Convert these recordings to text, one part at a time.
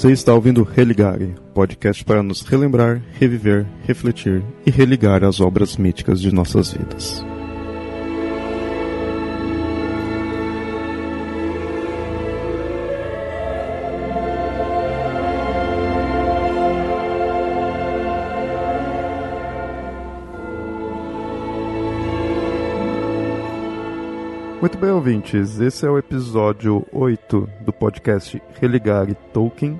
Você está ouvindo Religare, podcast para nos relembrar, reviver, refletir e religar as obras míticas de nossas vidas. Muito bem, ouvintes. Esse é o episódio 8 do podcast Religare Tolkien.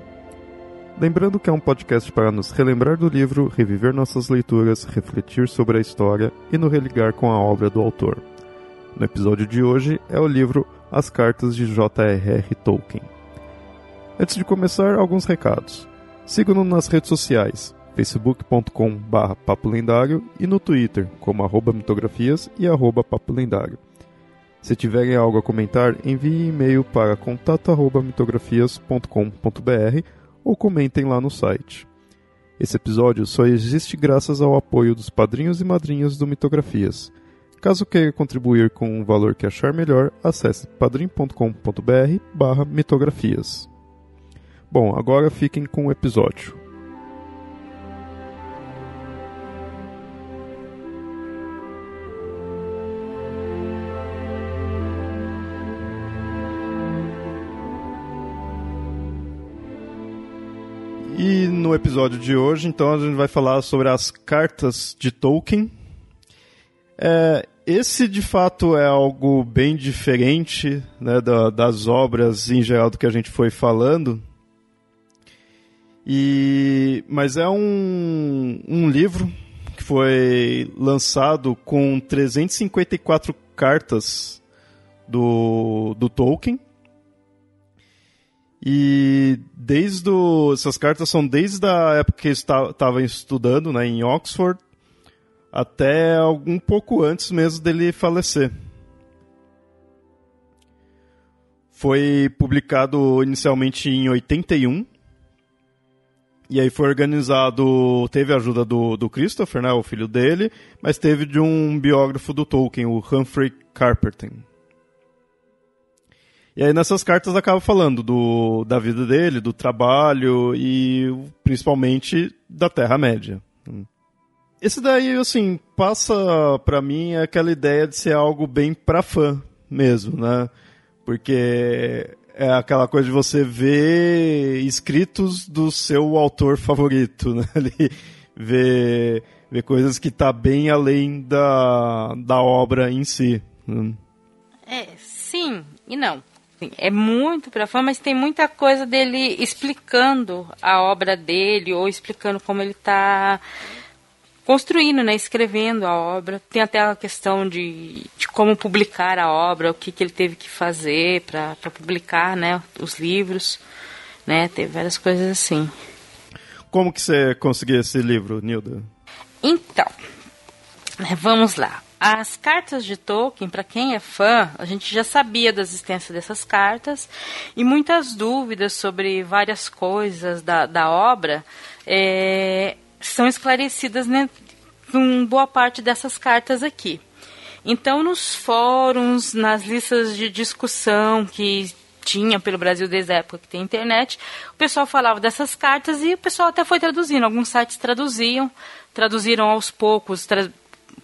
Lembrando que é um podcast para nos relembrar do livro, reviver nossas leituras, refletir sobre a história e nos religar com a obra do autor. No episódio de hoje é o livro As Cartas de J.R.R. Tolkien. Antes de começar, alguns recados. Sigam-nos nas redes sociais, facebook.com.br papo lendário e no Twitter, como arroba mitografias e arroba papo lendário. Se tiverem algo a comentar, envie e-mail para contato@mitografias.com.br ou comentem lá no site. Esse episódio só existe graças ao apoio dos padrinhos e madrinhas do Mitografias. Caso queira contribuir com um valor que achar melhor, acesse padrim.com.br/mitografias. Bom, agora fiquem com o episódio. E no episódio de hoje, então, a gente vai falar sobre as cartas de Tolkien. É, esse, de fato, é algo bem diferente né, da, das obras em geral do que a gente foi falando. E, mas é um, um livro que foi lançado com 354 cartas do, do Tolkien. E desde o, essas cartas são desde a época que eu estava estudando né, em Oxford até um pouco antes mesmo dele falecer. Foi publicado inicialmente em 81. E aí foi organizado, teve a ajuda do, do Christopher, né, o filho dele, mas teve de um biógrafo do Tolkien, o Humphrey Carpenter. E aí nessas cartas acaba falando do, da vida dele, do trabalho e principalmente da Terra-média. Esse daí, assim, passa para mim aquela ideia de ser algo bem para fã mesmo, né? Porque é aquela coisa de você ver escritos do seu autor favorito, né? Ali, ver, ver coisas que tá bem além da, da obra em si. É, sim e não. É muito para fã, mas tem muita coisa dele explicando a obra dele ou explicando como ele está construindo, né, escrevendo a obra. Tem até a questão de, de como publicar a obra, o que, que ele teve que fazer para publicar, né, os livros, né, teve várias coisas assim. Como que você conseguiu esse livro, Nilda? Então, vamos lá. As cartas de Tolkien, para quem é fã, a gente já sabia da existência dessas cartas e muitas dúvidas sobre várias coisas da, da obra é, são esclarecidas né, com boa parte dessas cartas aqui. Então, nos fóruns, nas listas de discussão que tinha pelo Brasil desde a época que tem internet, o pessoal falava dessas cartas e o pessoal até foi traduzindo. Alguns sites traduziam, traduziram aos poucos,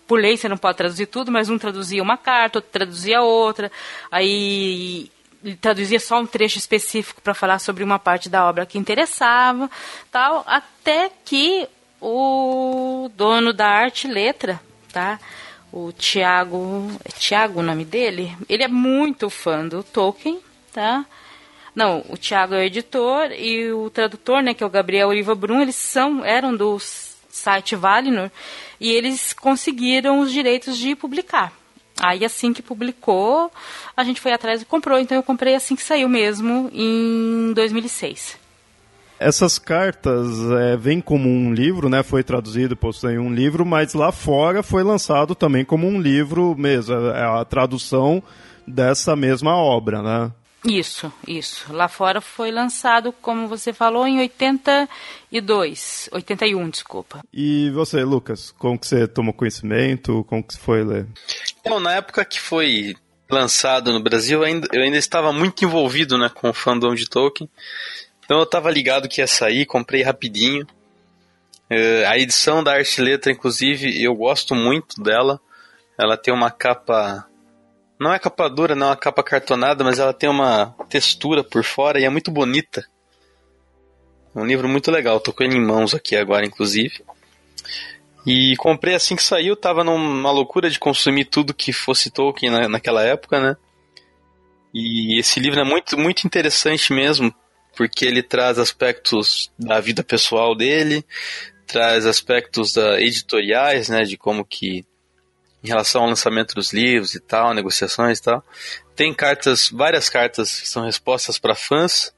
por lei você não pode traduzir tudo, mas um traduzia uma carta, outro traduzia outra, aí traduzia só um trecho específico para falar sobre uma parte da obra que interessava, tal, até que o dono da arte letra, tá? O Tiago, é Tiago o nome dele? Ele é muito fã do Tolkien, tá? Não, o Tiago é o editor e o tradutor, né, que é o Gabriel Oliva Brum, eles são eram dos site Valinor, e eles conseguiram os direitos de publicar. Aí assim que publicou, a gente foi atrás e comprou. Então eu comprei assim que saiu mesmo, em 2006. Essas cartas é, vêm como um livro, né? Foi traduzido, possui um livro, mas lá fora foi lançado também como um livro mesmo. É a tradução dessa mesma obra, né? Isso, isso. Lá fora foi lançado, como você falou, em 82, 81, desculpa. E você, Lucas, como que você tomou conhecimento? Como que foi ler? Então, na época que foi lançado no Brasil, eu ainda, eu ainda estava muito envolvido né, com o fandom de Tolkien. Então eu tava ligado que ia sair, comprei rapidinho. Uh, a edição da Arte Letra, inclusive, eu gosto muito dela. Ela tem uma capa. Não é capa dura, não é uma capa cartonada, mas ela tem uma textura por fora e é muito bonita. É um livro muito legal, tô com ele em mãos aqui agora, inclusive. E comprei assim que saiu, tava numa loucura de consumir tudo que fosse Tolkien na, naquela época, né? E esse livro é muito, muito interessante mesmo, porque ele traz aspectos da vida pessoal dele, traz aspectos da, editoriais, né, de como que em relação ao lançamento dos livros e tal, negociações e tal. Tem cartas, várias cartas que são respostas para fãs,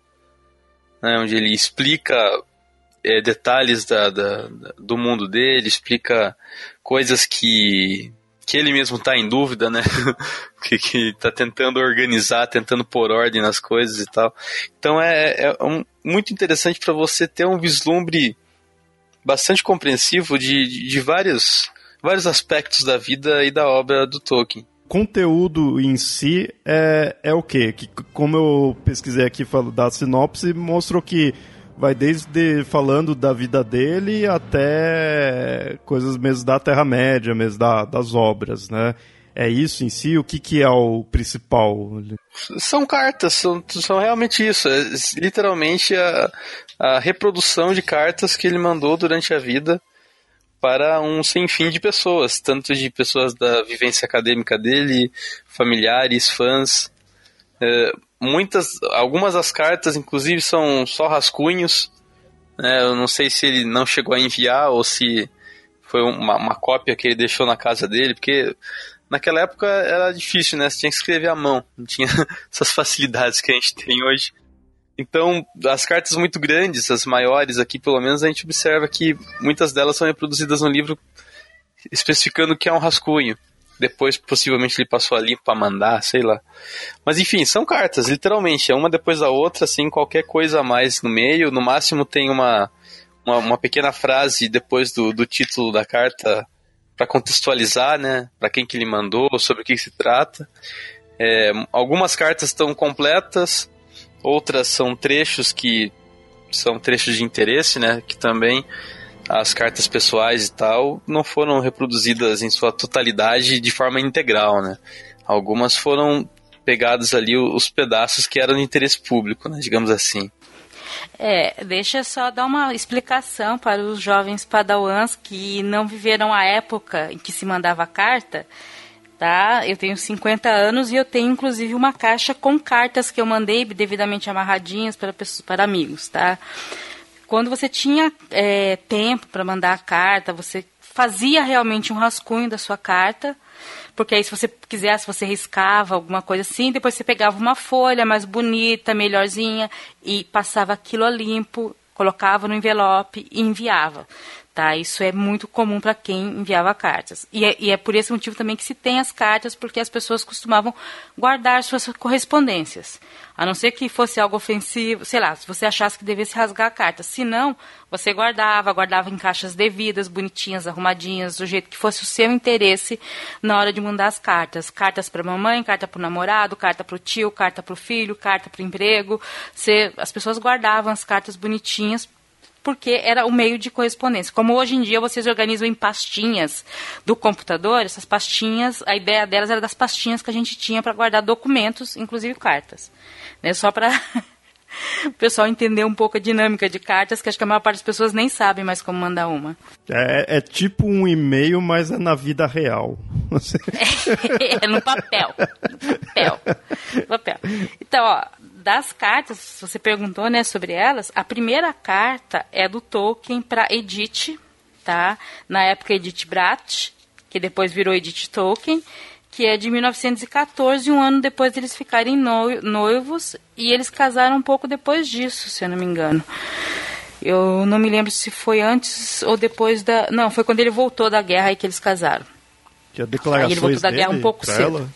né, onde ele explica é, detalhes da, da, do mundo dele, explica coisas que, que ele mesmo está em dúvida, né? que, que tá tentando organizar, tentando pôr ordem nas coisas e tal. Então é, é um, muito interessante para você ter um vislumbre bastante compreensivo de, de, de vários aspectos da vida e da obra do Tolkien conteúdo em si é, é o quê? Que, como eu pesquisei aqui da sinopse, mostrou que vai desde falando da vida dele até coisas mesmo da Terra-média, mesmo da, das obras, né? É isso em si? O que, que é o principal? São cartas, são, são realmente isso. É literalmente a, a reprodução de cartas que ele mandou durante a vida para um sem fim de pessoas, tanto de pessoas da vivência acadêmica dele, familiares, fãs. É, muitas, algumas das cartas, inclusive, são só rascunhos. Né? Eu não sei se ele não chegou a enviar ou se foi uma, uma cópia que ele deixou na casa dele, porque naquela época era difícil, né? Você tinha que escrever à mão, não tinha essas facilidades que a gente tem hoje. Então, as cartas muito grandes, as maiores aqui, pelo menos, a gente observa que muitas delas são reproduzidas no livro especificando que é um rascunho. Depois, possivelmente, ele passou ali para mandar, sei lá. Mas, enfim, são cartas, literalmente. É uma depois da outra, assim, qualquer coisa a mais no meio. No máximo tem uma, uma, uma pequena frase depois do, do título da carta para contextualizar, né? Para quem que ele mandou, sobre o que, que se trata. É, algumas cartas estão completas, Outras são trechos que são trechos de interesse, né? Que também as cartas pessoais e tal não foram reproduzidas em sua totalidade de forma integral, né? Algumas foram pegados ali os pedaços que eram de interesse público, né? Digamos assim. É, deixa só dar uma explicação para os jovens padawans que não viveram a época em que se mandava carta tá? Eu tenho 50 anos e eu tenho inclusive uma caixa com cartas que eu mandei devidamente amarradinhas para pessoas, para amigos, tá? Quando você tinha é, tempo para mandar a carta, você fazia realmente um rascunho da sua carta, porque aí se você quisesse, você riscava alguma coisa assim, depois você pegava uma folha mais bonita, melhorzinha e passava aquilo a limpo, colocava no envelope e enviava. Tá? Isso é muito comum para quem enviava cartas. E é, e é, por esse motivo também que se tem as cartas, porque as pessoas costumavam guardar suas correspondências. A não ser que fosse algo ofensivo, sei lá, se você achasse que devesse rasgar a carta. Se não, você guardava, guardava em caixas devidas, bonitinhas, arrumadinhas, do jeito que fosse o seu interesse na hora de mandar as cartas. Cartas para mamãe, carta para o namorado, carta para o tio, carta para o filho, carta para o emprego. Você, as pessoas guardavam as cartas bonitinhas porque era o meio de correspondência. Como hoje em dia vocês organizam em pastinhas do computador, essas pastinhas, a ideia delas era das pastinhas que a gente tinha para guardar documentos, inclusive cartas. Né? Só para o pessoal entender um pouco a dinâmica de cartas, que acho que a maior parte das pessoas nem sabe mais como mandar uma. É, é tipo um e-mail, mas é na vida real. é, é no papel. No papel. No papel. Então, ó, das cartas, você perguntou, né, sobre elas, a primeira carta é do Tolkien para Edith, tá? Na época Edith Bratt, que depois virou Edith Tolkien, que é de 1914, um ano depois deles ficarem noivos, e eles casaram um pouco depois disso, se eu não me engano. Eu não me lembro se foi antes ou depois da. Não, foi quando ele voltou da guerra aí que eles casaram. Que a declaração ele voltou da guerra um pouco cedo. Ela?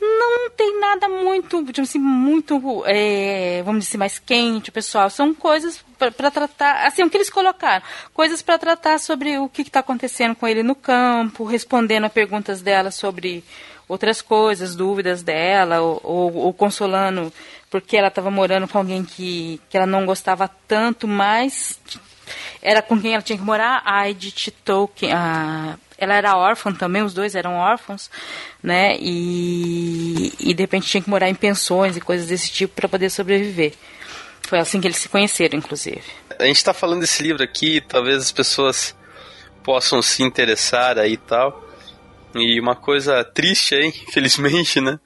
Não tem nada muito, tipo assim, muito, é, vamos dizer, mais quente, pessoal. São coisas para tratar, assim, o que eles colocaram, coisas para tratar sobre o que está acontecendo com ele no campo, respondendo a perguntas dela sobre outras coisas, dúvidas dela, ou, ou, ou consolando porque ela estava morando com alguém que, que ela não gostava tanto, mas era com quem ela tinha que morar, a Edith Tolkien, a, ela era órfã também, os dois eram órfãos, né? E, e de repente tinha que morar em pensões e coisas desse tipo para poder sobreviver. Foi assim que eles se conheceram, inclusive. A gente está falando desse livro aqui, talvez as pessoas possam se interessar aí e tal. E uma coisa triste aí, infelizmente, né?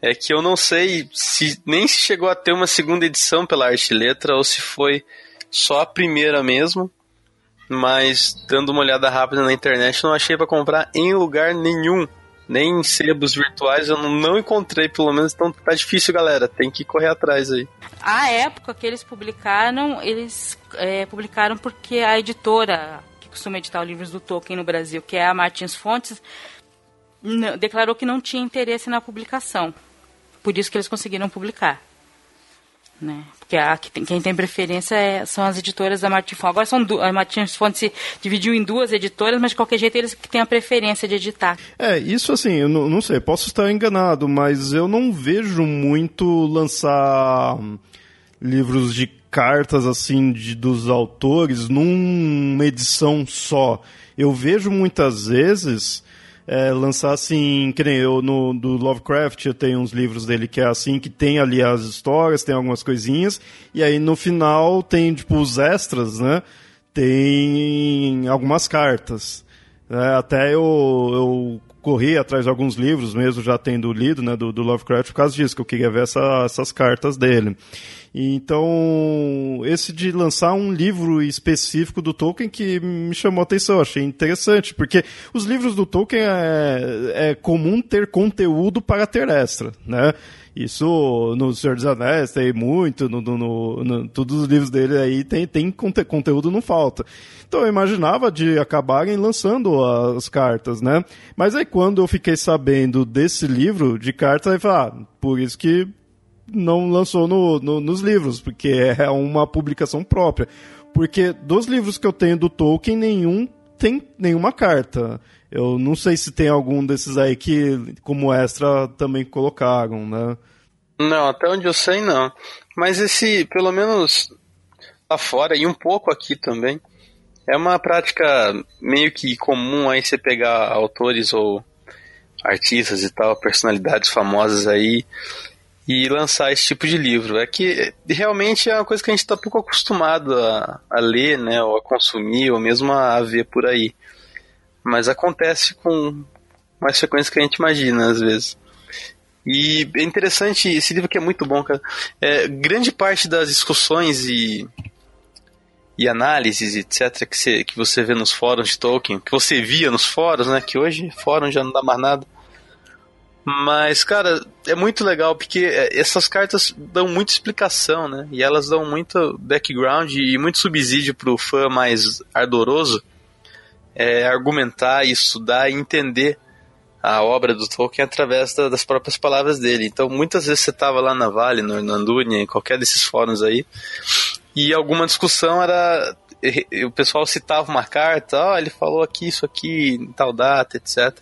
É que eu não sei se nem se chegou a ter uma segunda edição pela Arte Letra ou se foi só a primeira mesmo. Mas dando uma olhada rápida na internet, não achei para comprar em lugar nenhum. Nem em sebos virtuais eu não encontrei, pelo menos, então tá difícil, galera. Tem que correr atrás aí. A época que eles publicaram, eles é, publicaram porque a editora que costuma editar os livros do Tolkien no Brasil, que é a Martins Fontes, declarou que não tinha interesse na publicação. Por isso que eles conseguiram publicar. Né? Porque a, quem tem preferência é, são as editoras da Martins Fontes. Agora são a Martins Fontes se dividiu em duas editoras, mas de qualquer jeito eles que têm a preferência de editar. É, isso assim, eu não, não sei, posso estar enganado, mas eu não vejo muito lançar livros de cartas assim de, dos autores numa edição só. Eu vejo muitas vezes é, lançar assim, que nem eu no do Lovecraft, eu tenho uns livros dele que é assim, que tem ali as histórias, tem algumas coisinhas, e aí no final tem tipo os extras, né? Tem algumas cartas. É, até eu, eu corri atrás de alguns livros, mesmo já tendo lido, né, do, do Lovecraft, por causa disso, que eu queria ver essa, essas cartas dele. Então, esse de lançar um livro específico do Tolkien que me chamou a atenção, achei interessante, porque os livros do Tolkien é, é comum ter conteúdo para ter extra, né? Isso no Senhor dos Anéis tem muito, no, no, no, todos os livros dele aí tem, tem conte, conteúdo, não falta. Então eu imaginava de acabarem lançando as cartas, né? Mas aí quando eu fiquei sabendo desse livro de cartas, aí falei, ah, por isso que não lançou no, no, nos livros, porque é uma publicação própria. Porque dos livros que eu tenho do Tolkien, nenhum tem nenhuma carta. Eu não sei se tem algum desses aí que, como extra, também colocaram, né? Não, até onde eu sei, não. Mas esse, pelo menos lá fora, e um pouco aqui também, é uma prática meio que comum aí você pegar autores ou artistas e tal, personalidades famosas aí, e lançar esse tipo de livro. É que realmente é uma coisa que a gente está pouco acostumado a, a, ler, né, ou a consumir, ou mesmo a ver por aí. Mas acontece com mais frequência que a gente imagina, às vezes. E é interessante, esse livro que é muito bom, cara. É, grande parte das discussões e, e análises, etc., que você, que você vê nos fóruns de Tolkien, que você via nos fóruns, né, que hoje fórum já não dá mais nada mas, cara, é muito legal porque é, essas cartas dão muita explicação, né? E elas dão muito background e muito subsídio pro fã mais ardoroso é, argumentar, estudar e entender a obra do Tolkien através da, das próprias palavras dele. Então, muitas vezes você tava lá na Vale, no Hernandúnia, em qualquer desses fóruns aí, e alguma discussão era. O pessoal citava uma carta, oh, ele falou aqui, isso aqui, em tal data, etc.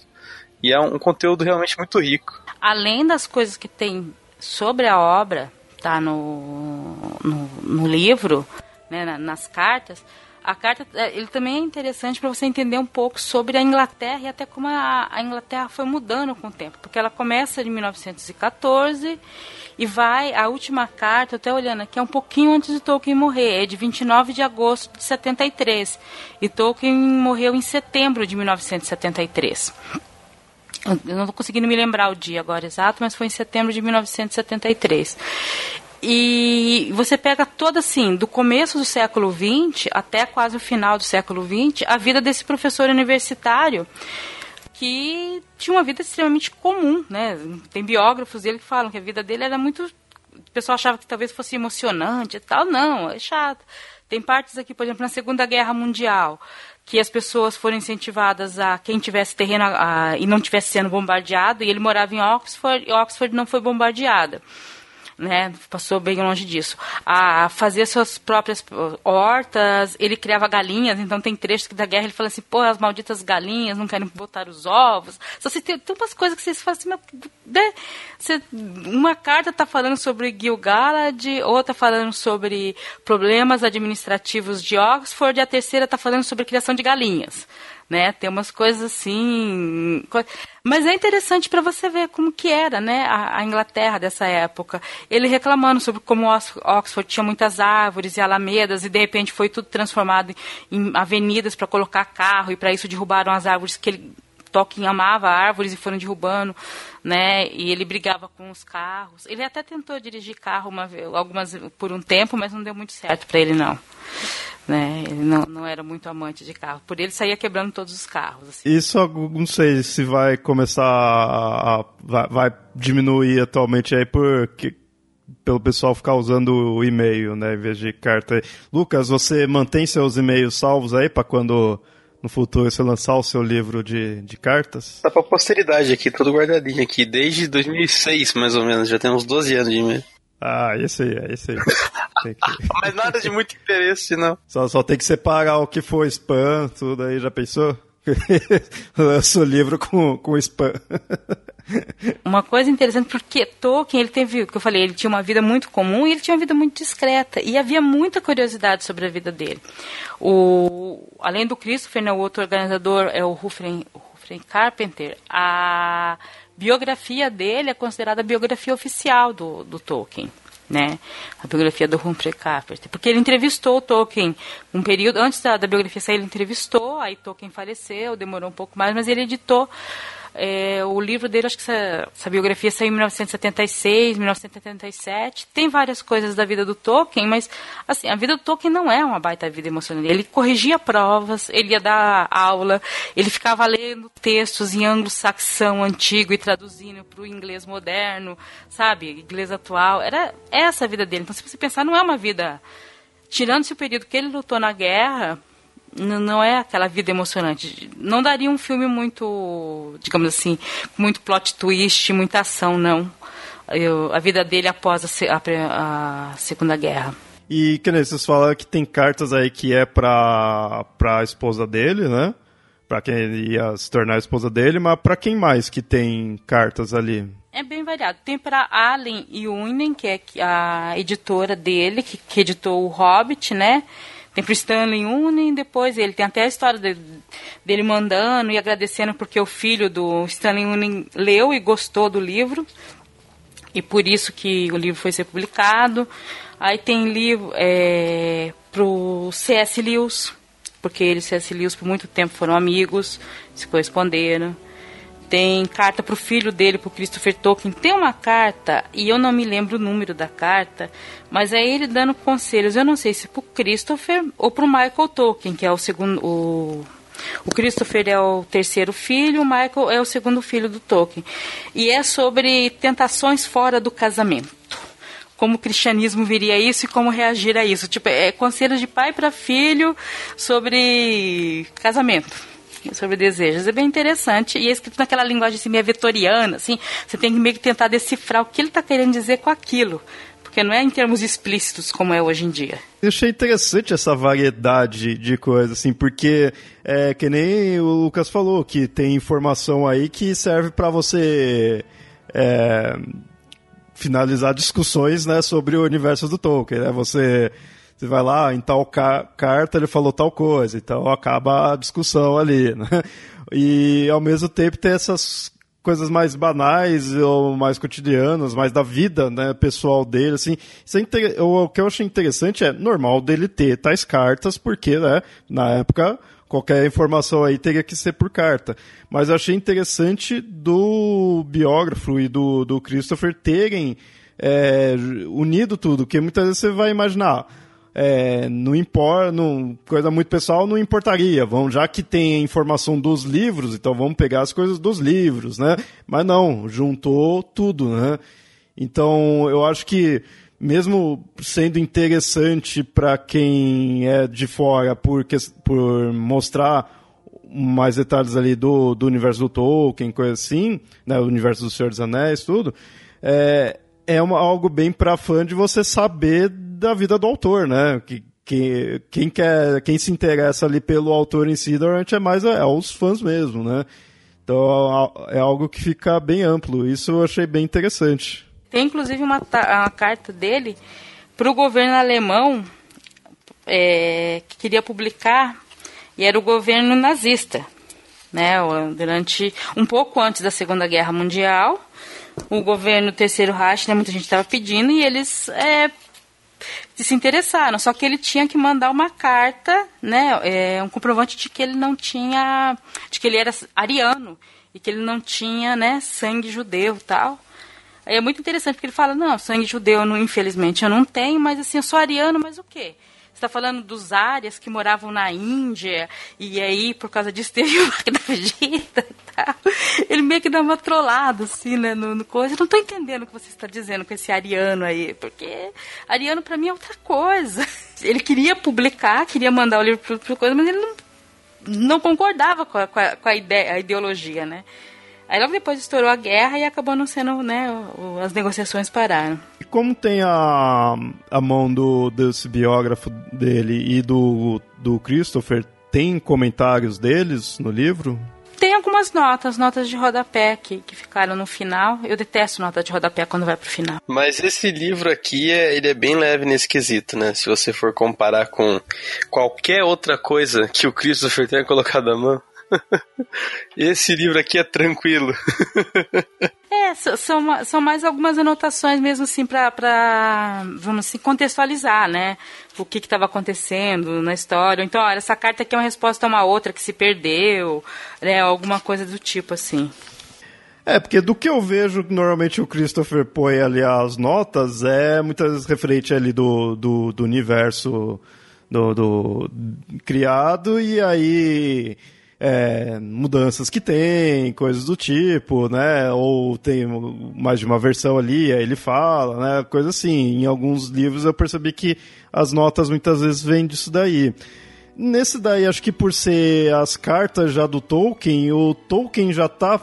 E é um conteúdo realmente muito rico. Além das coisas que tem sobre a obra, tá no, no, no livro, né, nas cartas, a carta é, ele também é interessante para você entender um pouco sobre a Inglaterra e até como a, a, Inglaterra foi mudando com o tempo, porque ela começa em 1914 e vai a última carta, até olhando aqui, é um pouquinho antes de Tolkien morrer, é de 29 de agosto de 73. E Tolkien morreu em setembro de 1973. Eu não estou conseguindo me lembrar o dia agora exato, mas foi em setembro de 1973. E você pega toda assim, do começo do século XX até quase o final do século XX, a vida desse professor universitário que tinha uma vida extremamente comum, né? Tem biógrafos dele que falam que a vida dele era muito. O pessoal achava que talvez fosse emocionante e tal. Não, é chato. Tem partes aqui, por exemplo, na Segunda Guerra Mundial que as pessoas foram incentivadas a quem tivesse terreno a, e não tivesse sendo bombardeado, e ele morava em Oxford, e Oxford não foi bombardeada. Né? Passou bem longe disso. A fazer suas próprias hortas, ele criava galinhas, então tem trechos da guerra ele fala assim, pô, as malditas galinhas não querem botar os ovos. Só se tem, tem umas coisas que vocês falam assim, você, uma carta está falando sobre Gil-galad, outra falando sobre problemas administrativos de Oxford, e a terceira está falando sobre criação de galinhas né? Tem umas coisas assim, mas é interessante para você ver como que era, né, a, a, Inglaterra dessa época. Ele reclamando sobre como Oxford tinha muitas árvores e alamedas e de repente foi tudo transformado em avenidas para colocar carro e para isso derrubaram as árvores que ele Tolkien amava árvores e foram derrubando, né? E ele brigava com os carros. Ele até tentou dirigir carro uma, algumas por um tempo, mas não deu muito certo para ele não né? Ele não, não era muito amante de carro. Por ele saía quebrando todos os carros. Assim. Isso não sei se vai começar a, a vai, vai, diminuir atualmente aí porque pelo pessoal ficar usando o e-mail, né, em vez de carta. Lucas, você mantém seus e-mails salvos aí para quando no futuro você lançar o seu livro de, de cartas? Tá pra posteridade aqui, tudo guardadinho aqui, desde 2006 mais ou menos, já tem uns 12 anos de e-mail. Ah, esse aí, é esse aí. Que... Mas nada de muito interesse, não. Só, só tem que separar o que for spam, tudo aí, já pensou? Lança o livro com, com spam. Uma coisa interessante, porque Tolkien, ele teve, o que eu falei, ele tinha uma vida muito comum e ele tinha uma vida muito discreta. E havia muita curiosidade sobre a vida dele. O, além do Christopher, né, o outro organizador é o Humphrey, Carpenter. A biografia dele é considerada a biografia oficial do, do Tolkien. Né, a biografia do Humphrey Carpenter, porque ele entrevistou o Tolkien um período antes da, da biografia sair, ele entrevistou, aí Tolkien faleceu, demorou um pouco mais, mas ele editou é, o livro dele, acho que essa, essa, biografia saiu em 1976, 1977. Tem várias coisas da vida do Tolkien, mas assim, a vida do Tolkien não é uma baita vida emocionante. Ele corrigia provas, ele ia dar aula, ele ficava lendo textos em anglo-saxão antigo e traduzindo para o inglês moderno, sabe? Inglês atual. Era essa a vida dele. Então, se você pensar, não é uma vida. Tirando-se o período que ele lutou na guerra, não é aquela vida emocionante. Não daria um filme muito, digamos assim, muito plot twist, muita ação, não. Eu, a vida dele após a, a, a Segunda Guerra. E que nem vocês falaram que tem cartas aí que é pra, pra esposa dele, né? Pra quem ia se tornar a esposa dele, mas pra quem mais que tem cartas ali? É bem variado. Tem para Allen Uinen, que é a editora dele, que, que editou o Hobbit, né? Tem pro Stanley Unen, depois ele tem até a história de, dele mandando e agradecendo porque o filho do Stanley Unen leu e gostou do livro. E por isso que o livro foi ser publicado. Aí tem livro é, pro C.S. Lewis, porque ele e C.S. Lewis por muito tempo foram amigos, se corresponderam tem carta para o filho dele, para Christopher Tolkien. Tem uma carta, e eu não me lembro o número da carta, mas é ele dando conselhos. Eu não sei se para Christopher ou para o Michael Tolkien, que é o segundo. O, o Christopher é o terceiro filho, o Michael é o segundo filho do Tolkien. E é sobre tentações fora do casamento como o cristianismo viria isso e como reagir a isso. Tipo, é conselhos de pai para filho sobre casamento sobre desejos. É bem interessante e é escrito naquela linguagem assim, meio vitoriana, assim. Você tem que meio que tentar decifrar o que ele está querendo dizer com aquilo porque não é em termos explícitos como é hoje em dia. Eu achei interessante essa variedade de coisas, assim, porque é que nem o Lucas falou, que tem informação aí que serve para você é, finalizar discussões né, sobre o universo do Tolkien. Né? Você você vai lá, em tal ca carta ele falou tal coisa, então acaba a discussão ali, né? E ao mesmo tempo tem essas coisas mais banais ou mais cotidianas, mais da vida, né, pessoal dele, assim. É o que eu achei interessante é normal dele ter tais cartas, porque, né, na época qualquer informação aí teria que ser por carta. Mas eu achei interessante do biógrafo e do, do Christopher terem é, unido tudo, que muitas vezes você vai imaginar é, não não, coisa muito pessoal não importaria. Vamos, já que tem a informação dos livros, então vamos pegar as coisas dos livros, né? Mas não, juntou tudo, né? Então eu acho que mesmo sendo interessante para quem é de fora por, por mostrar mais detalhes ali do, do universo do Tolkien, coisa assim, né, o universo do Senhor dos Anéis, tudo, é, é uma, algo bem para fã de você saber da vida do autor, né? Que, que, quem quer, quem se interessa ali pelo autor em si, normalmente é mais é, os fãs mesmo, né? Então é algo que fica bem amplo. Isso eu achei bem interessante. Tem inclusive uma, uma carta dele para o governo alemão é, que queria publicar e era o governo nazista, né? Durante um pouco antes da Segunda Guerra Mundial, o governo Terceiro Reich, né, muita gente estava pedindo e eles é, se interessaram. Só que ele tinha que mandar uma carta, né, é, um comprovante de que ele não tinha, de que ele era ariano e que ele não tinha, né, sangue judeu, tal. Aí é muito interessante porque ele fala, não, sangue judeu, não, infelizmente eu não tenho, mas assim, eu sou ariano, mas o quê? está falando dos árias que moravam na Índia, e aí, por causa disso, teve e tal. Ele meio que dá uma trollada, assim, né, no, no coisa. Eu não estou entendendo o que você está dizendo com esse ariano aí, porque ariano para mim é outra coisa. Ele queria publicar, queria mandar o livro para coisa, mas ele não, não concordava com a, com a, com a ideia, a ideologia, né? Aí logo depois estourou a guerra e acabou não sendo, né, as negociações pararam. E como tem a, a mão do, desse biógrafo dele e do, do Christopher, tem comentários deles no livro? Tem algumas notas, notas de rodapé que, que ficaram no final. Eu detesto nota de rodapé quando vai pro final. Mas esse livro aqui, é, ele é bem leve nesse quesito, né? Se você for comparar com qualquer outra coisa que o Christopher tenha colocado à mão. Esse livro aqui é tranquilo. é, são, são mais algumas anotações mesmo assim para, vamos assim, contextualizar, né? O que estava acontecendo na história. Então, olha, essa carta aqui é uma resposta a uma outra que se perdeu, né? Alguma coisa do tipo assim. É, porque do que eu vejo, normalmente o Christopher põe ali as notas, é muitas referente ali do, do, do universo do, do criado, e aí é, mudanças que tem, coisas do tipo, né? Ou tem mais de uma versão ali, aí ele fala, né? Coisa assim. Em alguns livros eu percebi que as notas muitas vezes vêm disso daí. Nesse daí, acho que por ser as cartas já do Tolkien, o Tolkien já tá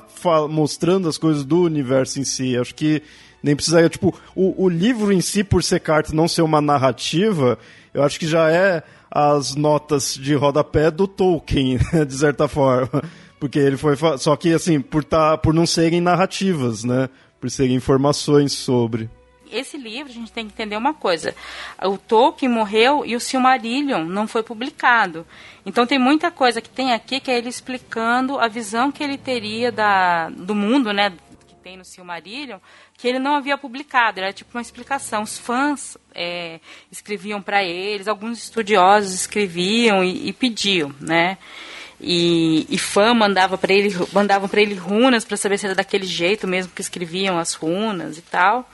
mostrando as coisas do universo em si. Acho que nem precisaria, tipo, o, o livro em si, por ser carta não ser uma narrativa, eu acho que já é as notas de rodapé do Tolkien, de certa forma. Porque ele foi. Só que, assim, por, tá, por não serem narrativas, né? Por serem informações sobre. Esse livro, a gente tem que entender uma coisa. O Tolkien morreu e o Silmarillion não foi publicado. Então tem muita coisa que tem aqui que é ele explicando a visão que ele teria da, do mundo, né? Tem no Silmarillion, que ele não havia publicado, era tipo uma explicação. Os fãs é, escreviam para eles, alguns estudiosos escreviam e, e pediam, né? E, e fã mandava para ele, mandavam para ele runas para saber se era daquele jeito mesmo que escreviam as runas e tal.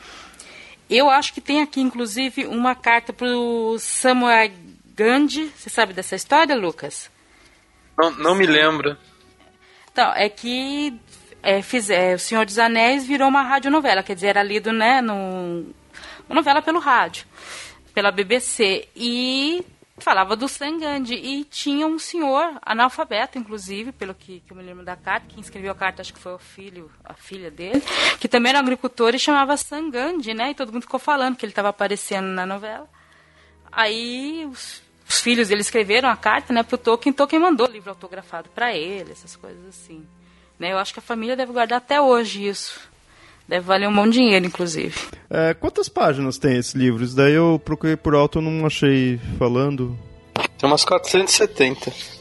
Eu acho que tem aqui, inclusive, uma carta para o Samuel Gandhi. Você sabe dessa história, Lucas? Não, não me lembro. Então, é que é, é, O Senhor dos Anéis virou uma radionovela, quer dizer, era lido, né, no, uma novela pelo rádio, pela BBC, e falava do Sangandi, e tinha um senhor, analfabeto, inclusive, pelo que, que eu me lembro da carta, quem escreveu a carta acho que foi o filho, a filha dele, que também era agricultor e chamava Sangandi, né, e todo mundo ficou falando que ele estava aparecendo na novela. Aí os, os filhos dele escreveram a carta, né, pro Tolkien, Tolkien mandou livro autografado para ele, essas coisas assim. Né? Eu acho que a família deve guardar até hoje isso. Deve valer um bom dinheiro, inclusive. É, quantas páginas tem esse livro? Isso daí eu procurei por alto, não achei falando. Tem umas 470.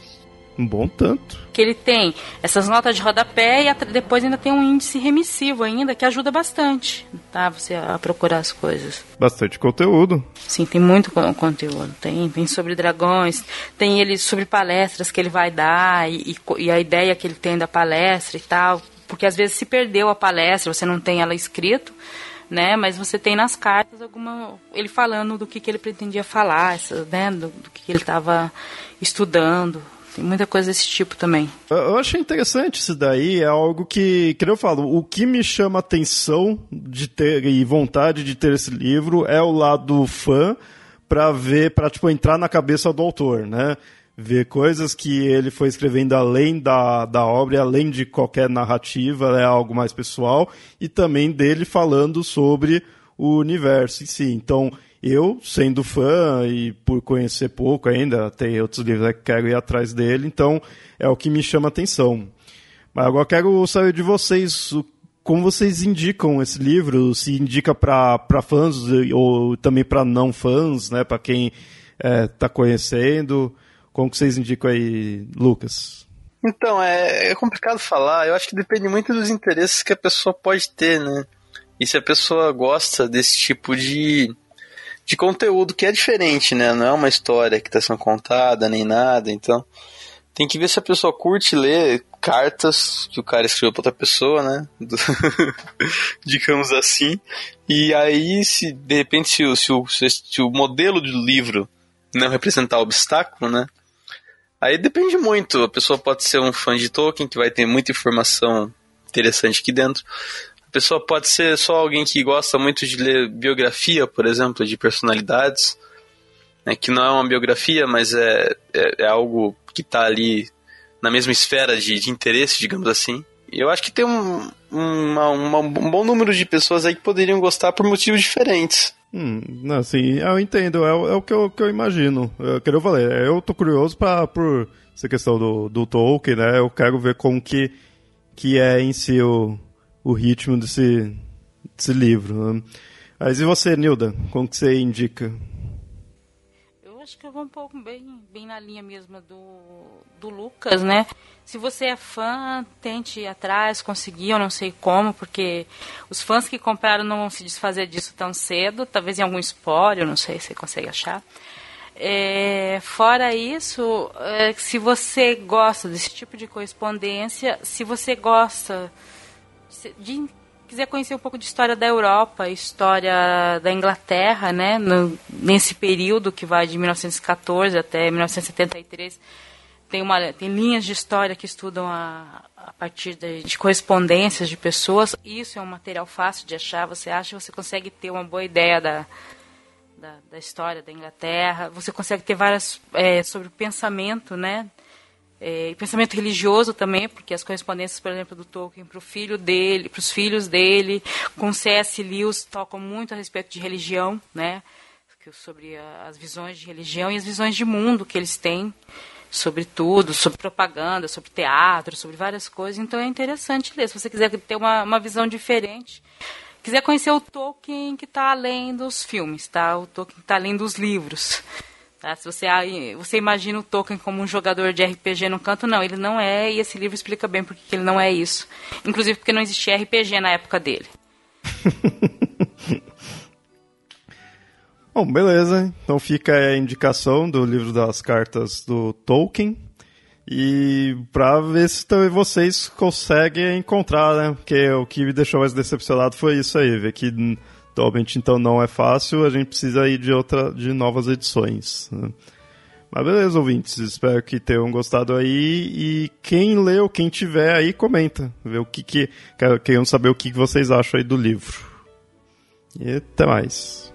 Um bom tanto. Que ele tem essas notas de rodapé e depois ainda tem um índice remissivo ainda que ajuda bastante, tá? Você a procurar as coisas. Bastante conteúdo. Sim, tem muito conteúdo. Tem, tem sobre dragões, tem ele sobre palestras que ele vai dar e, e a ideia que ele tem da palestra e tal. Porque às vezes se perdeu a palestra, você não tem ela escrito né? Mas você tem nas cartas alguma ele falando do que, que ele pretendia falar, né? Do, do que, que ele estava estudando. Tem muita coisa desse tipo também. Eu achei interessante isso daí, é algo que, que eu falo, o que me chama atenção de ter e vontade de ter esse livro é o lado fã para ver, para tipo entrar na cabeça do autor, né? Ver coisas que ele foi escrevendo além da, da obra, além de qualquer narrativa, é algo mais pessoal, e também dele falando sobre o universo em si. Então, eu, sendo fã e por conhecer pouco ainda, tem outros livros que quero ir atrás dele, então é o que me chama atenção. Mas agora quero saber de vocês, como vocês indicam esse livro? Se indica para fãs ou também para não fãs, né? Para quem está é, conhecendo? Como que vocês indicam aí, Lucas? Então, é, é complicado falar. Eu acho que depende muito dos interesses que a pessoa pode ter, né? E se a pessoa gosta desse tipo de, de conteúdo que é diferente, né? Não é uma história que está sendo contada nem nada. Então, tem que ver se a pessoa curte ler cartas que o cara escreveu para outra pessoa, né? Digamos assim. E aí, se de repente, se o, se o, se o modelo do livro não representar obstáculo, né? Aí depende muito. A pessoa pode ser um fã de Tolkien, que vai ter muita informação interessante aqui dentro. A pessoa pode ser só alguém que gosta muito de ler biografia, por exemplo, de personalidades. Né, que não é uma biografia, mas é, é, é algo que está ali na mesma esfera de, de, interesse, digamos assim. Eu acho que tem um, uma, um bom número de pessoas aí que poderiam gostar por motivos diferentes. Hum, assim, eu entendo, é, é o que eu, que eu imagino. Eu quero falar, eu tô curioso pra, por essa questão do, do Tolkien, né? Eu quero ver como que, que é em si o, o ritmo desse, desse livro. Né? Mas e você, Nilda? Como que você indica? Eu acho que eu vou um pouco bem, bem na linha mesmo do, do Lucas, né? Se você é fã, tente ir atrás, conseguir, eu não sei como, porque os fãs que compraram não vão se desfazer disso tão cedo, talvez em algum spoiler, não sei se você consegue achar. É, fora isso, é, se você gosta desse tipo de correspondência, se você gosta de quiser conhecer um pouco de história da Europa, história da Inglaterra, né, no, nesse período que vai de 1914 até 1973 tem, uma, tem linhas de história que estudam a, a partir de, de, correspondências de pessoas. Isso é um material fácil de achar. Você acha, você consegue ter uma boa ideia da, da, da história da Inglaterra. Você consegue ter várias é, sobre o pensamento, né? É, pensamento religioso também, porque as correspondências, por exemplo, do Tolkien para o filho dele, para os filhos dele, com C.S. Lewis tocam muito a respeito de religião, né? Sobre as visões de religião e as visões de mundo que eles têm sobre tudo, sobre propaganda, sobre teatro, sobre várias coisas. Então é interessante ler. Se você quiser ter uma, uma visão diferente, quiser conhecer o Tolkien que está além dos filmes, tá? O Tolkien está além dos livros. Tá? Se você, você imagina o Tolkien como um jogador de RPG no canto, não, ele não é, e esse livro explica bem porque ele não é isso. Inclusive porque não existia RPG na época dele. Bom, beleza. Então fica a indicação do livro das cartas do Tolkien. E para ver se também vocês conseguem encontrar, né? Porque o que me deixou mais decepcionado foi isso aí, ver que atualmente então não é fácil, a gente precisa ir de outra, de novas edições. Né? Mas beleza, ouvintes, espero que tenham gostado aí e quem leu, quem tiver aí, comenta, ver o que que, queremos saber o que vocês acham aí do livro. E até mais.